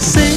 say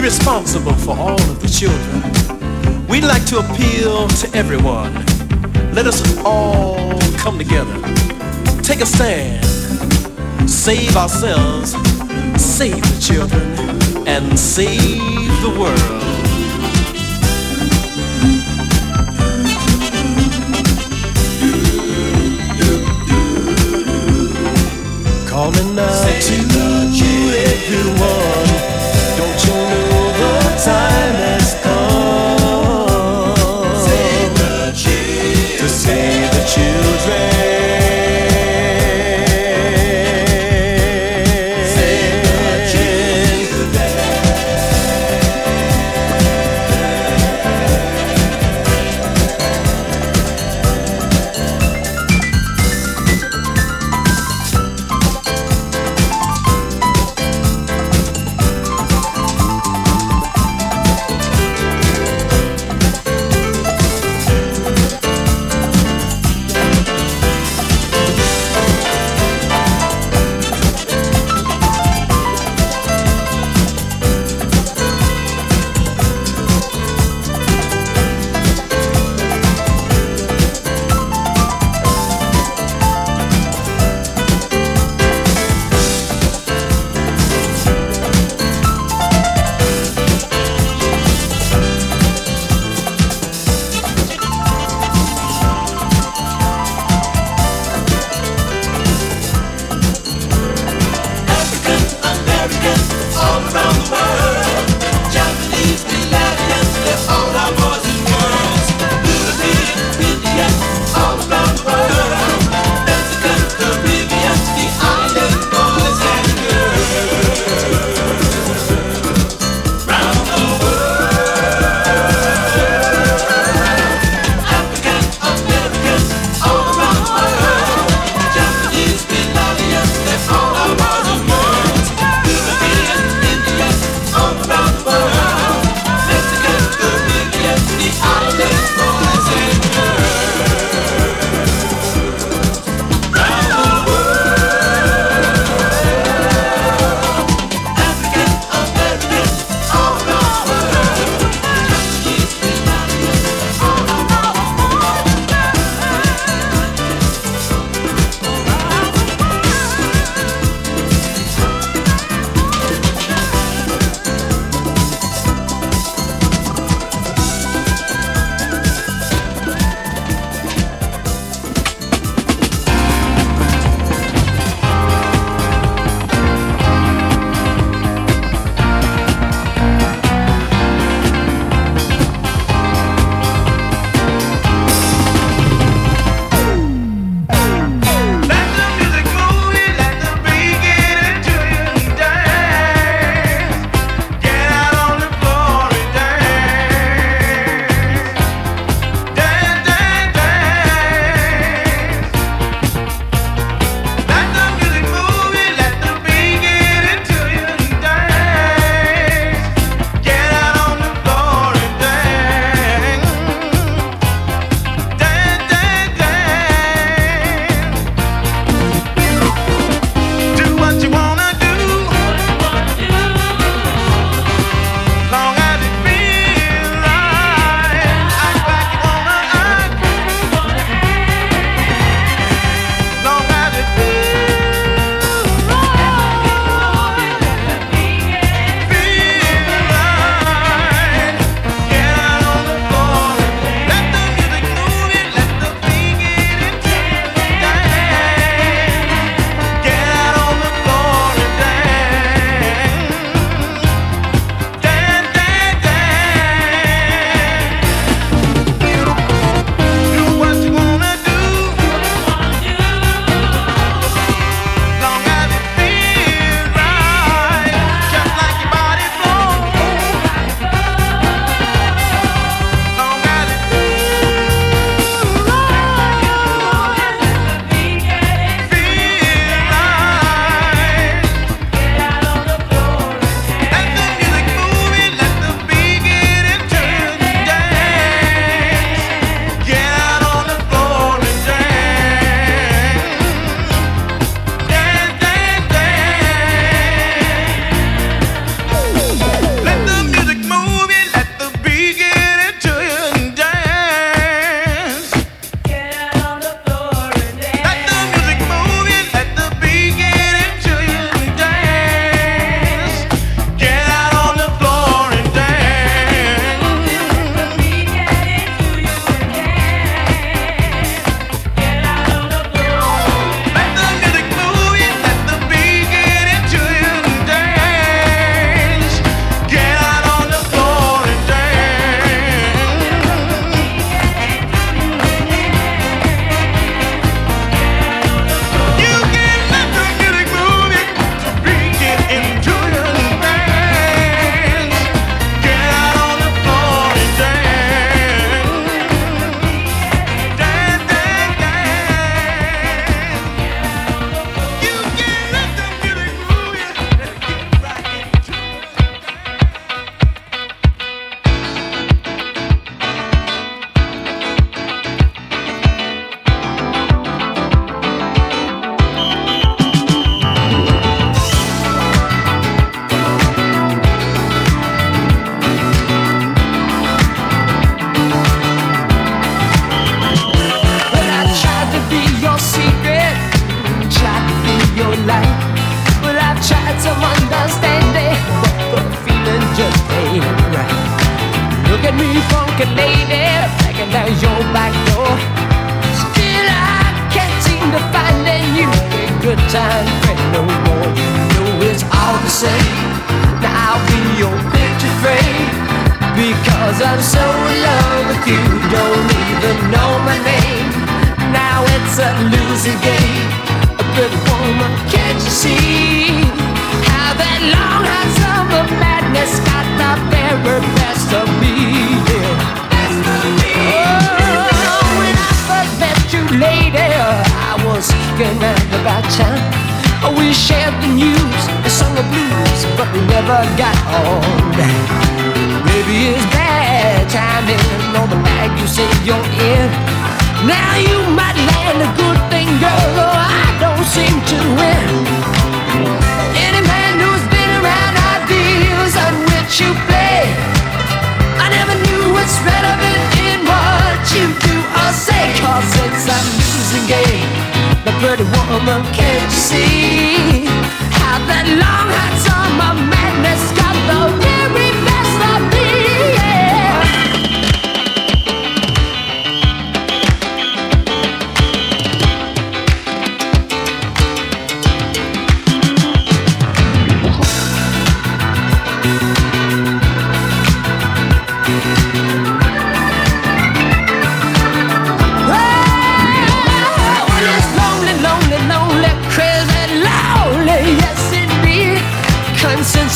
responsible for all of the children. We'd like to appeal to everyone. Let us all come together. Take a stand. Save ourselves. Save the children. And save the world. Calling out to everyone.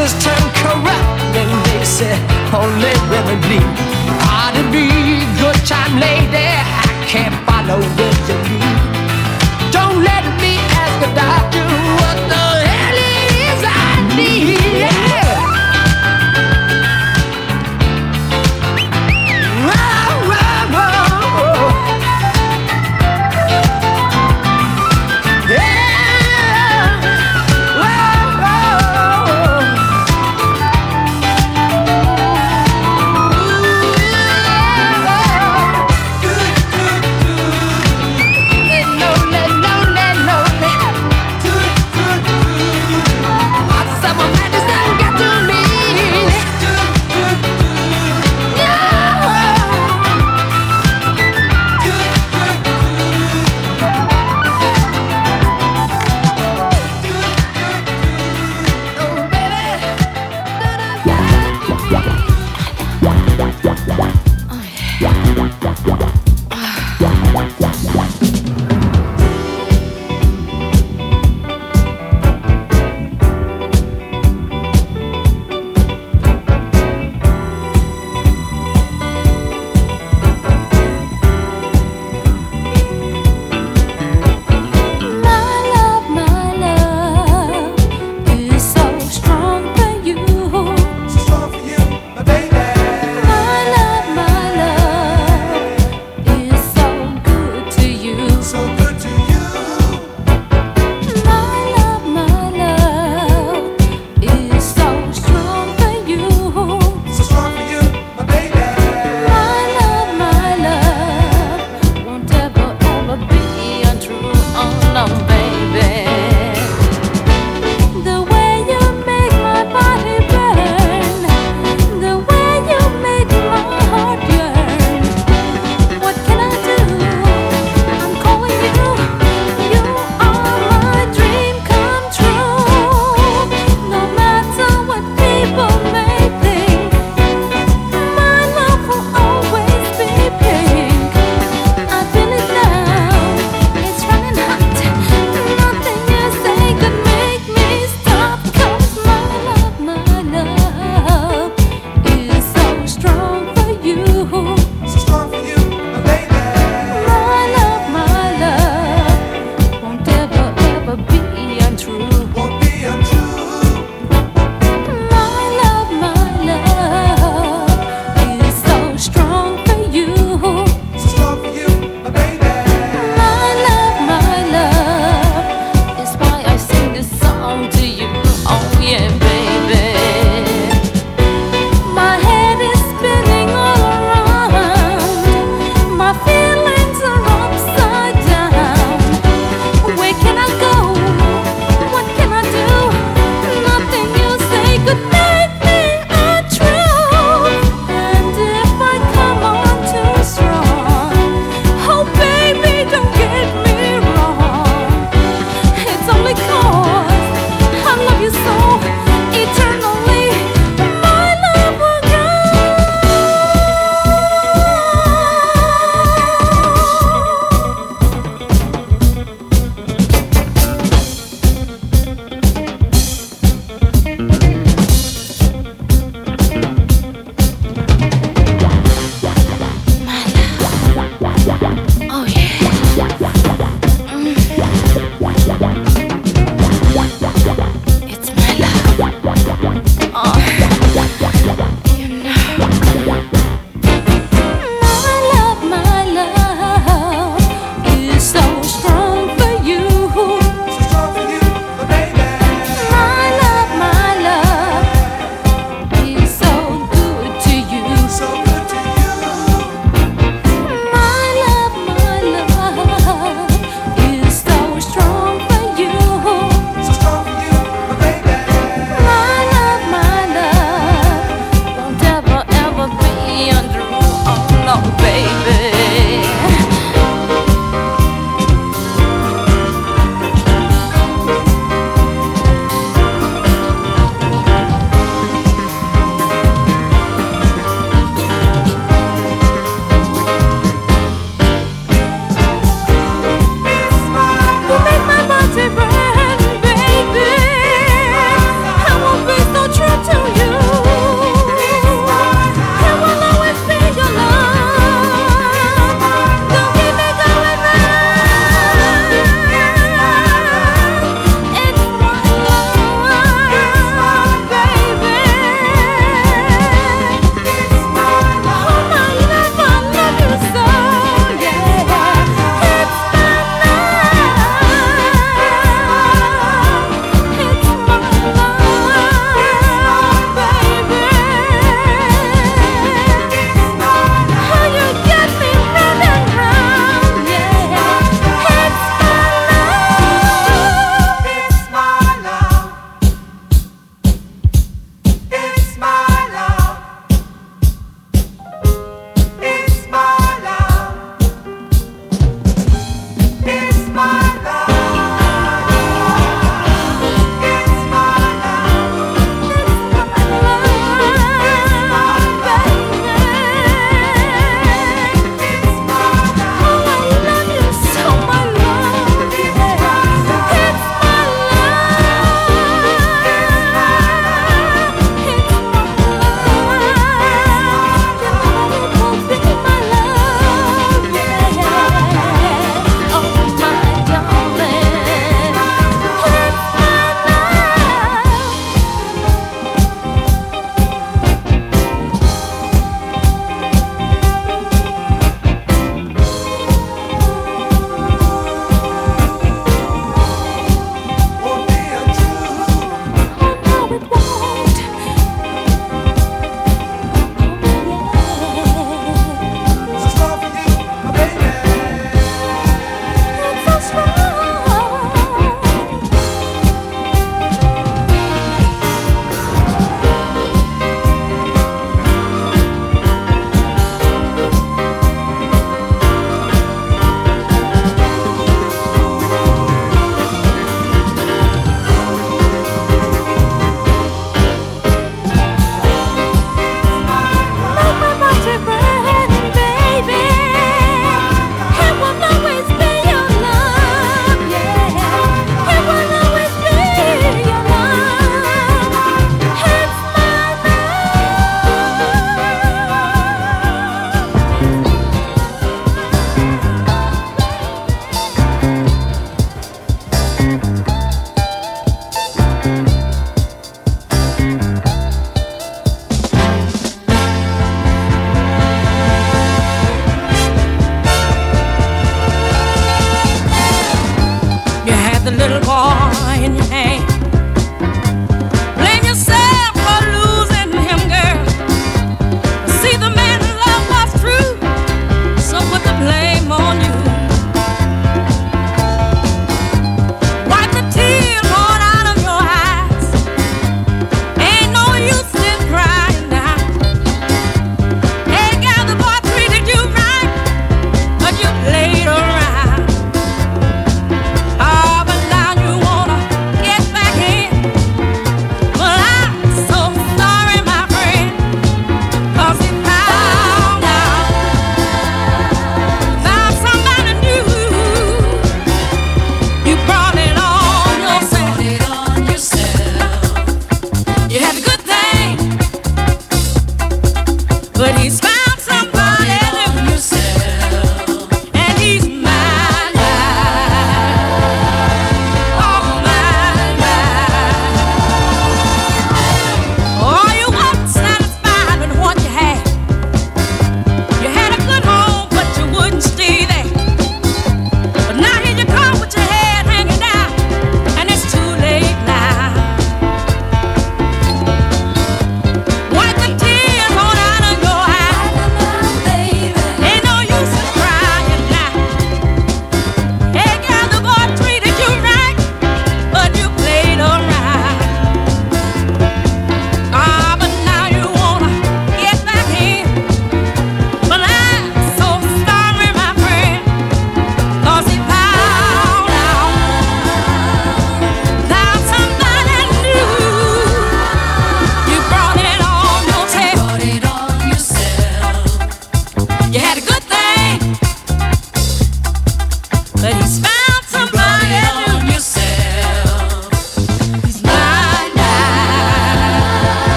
Consensus turned corrupt, and they say only women bleed.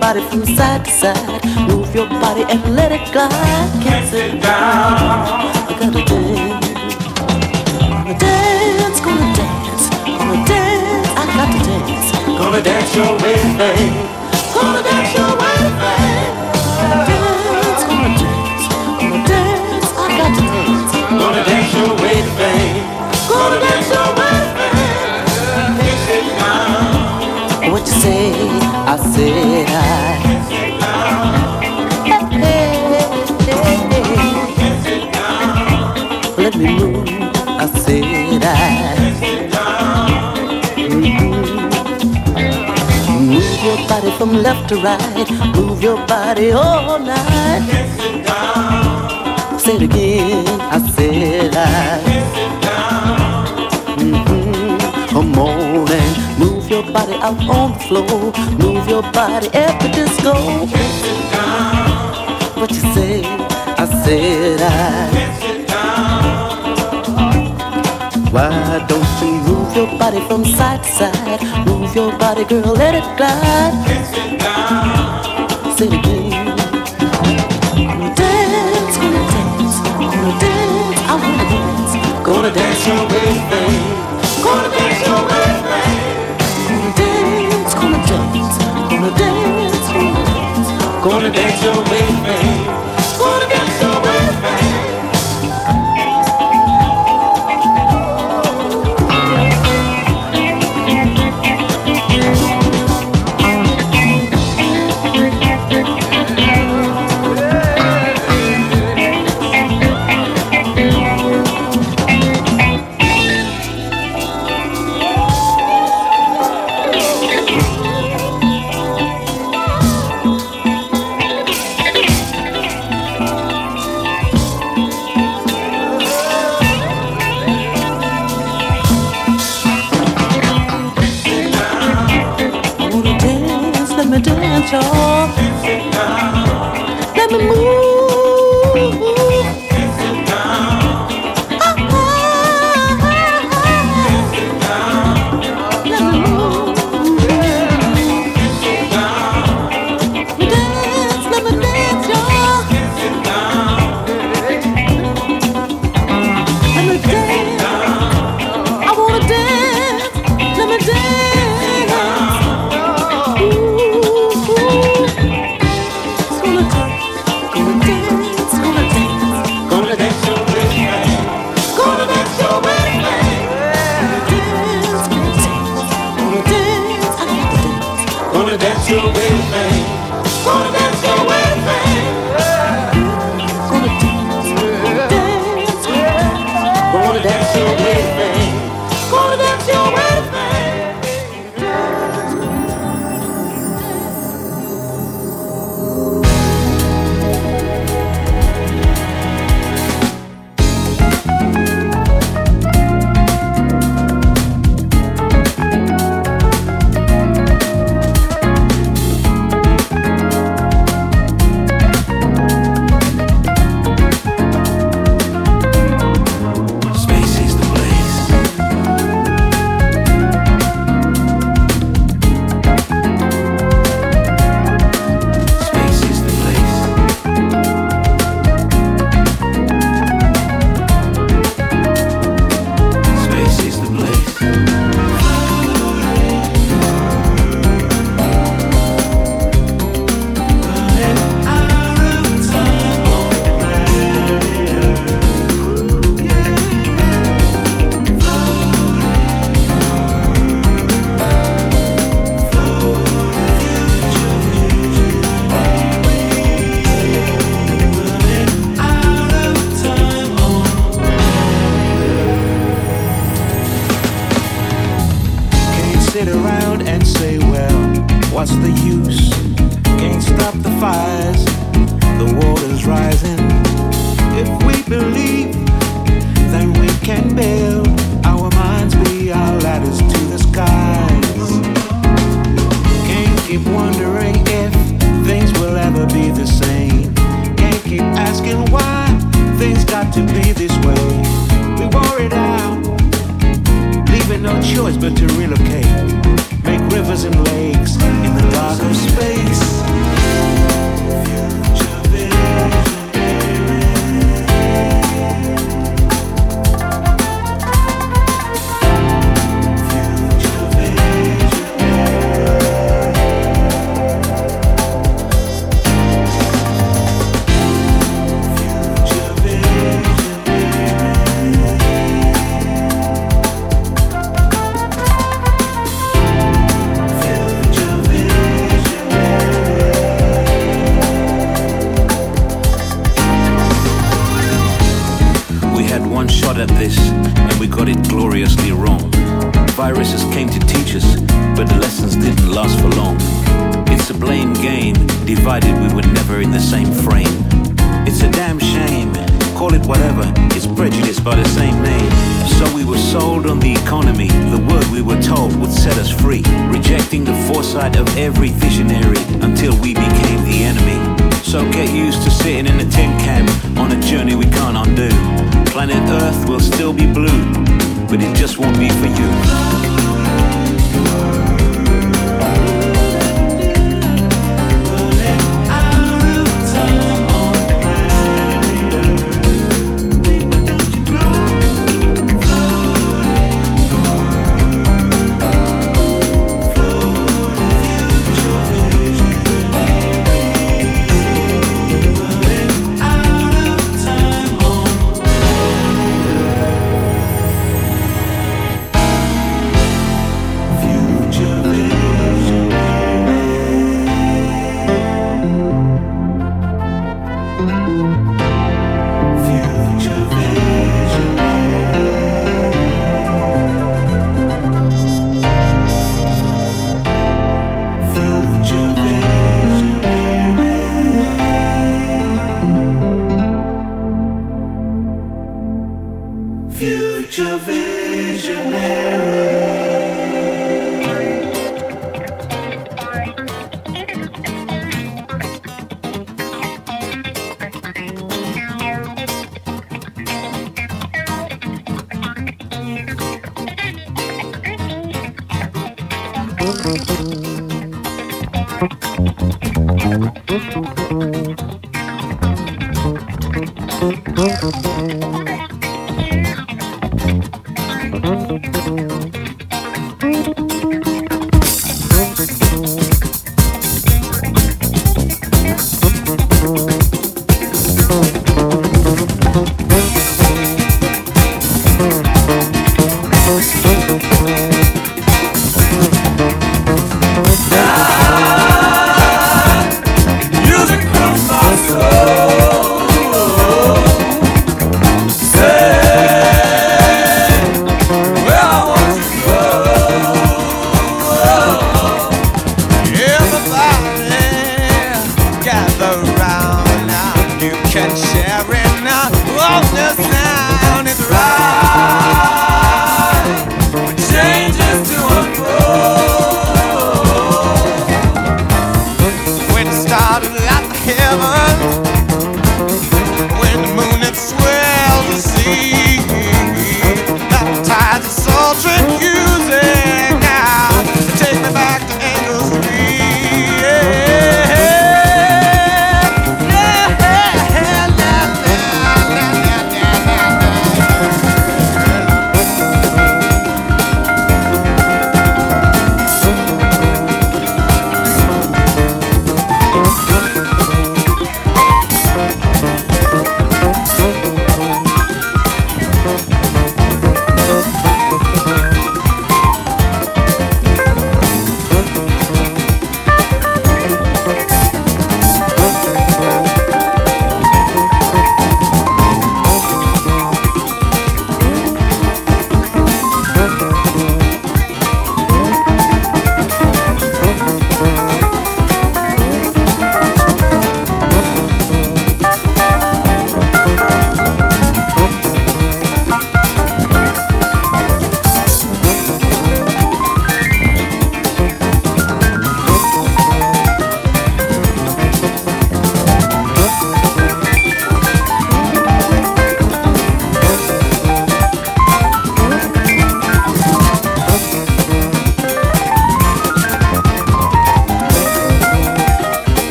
Body from side to side. Move your body and let it glide. Can't sit down. I gotta dance. Gonna dance, gonna dance, gonna dance. I got to dance. Gonna dance your way, babe. Gonna dance from left to right. Move your body all night. Say it again. I said I. Mhm. Come on and move your body out on the floor. Move your body at the disco. What you say? I said I. move your body from side to side? Move your body, girl, let it glide. Say it again. Gonna dance, gonna dance, gonna dance. I wanna dance, gonna dance your way, babe. Gonna dance your way. Gonna dance, gonna dance, gonna dance, gonna dance, gonna dance your way, babe. call it whatever, it's prejudice by the same name. So we were sold on the economy, the word we were told would set us free, rejecting the foresight of every visionary until we became the enemy. So get used to sitting in a tin can on a journey we can't undo. Planet Earth will still be blue, but it just won't be for you.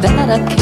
だらけ。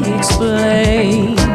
Be explained?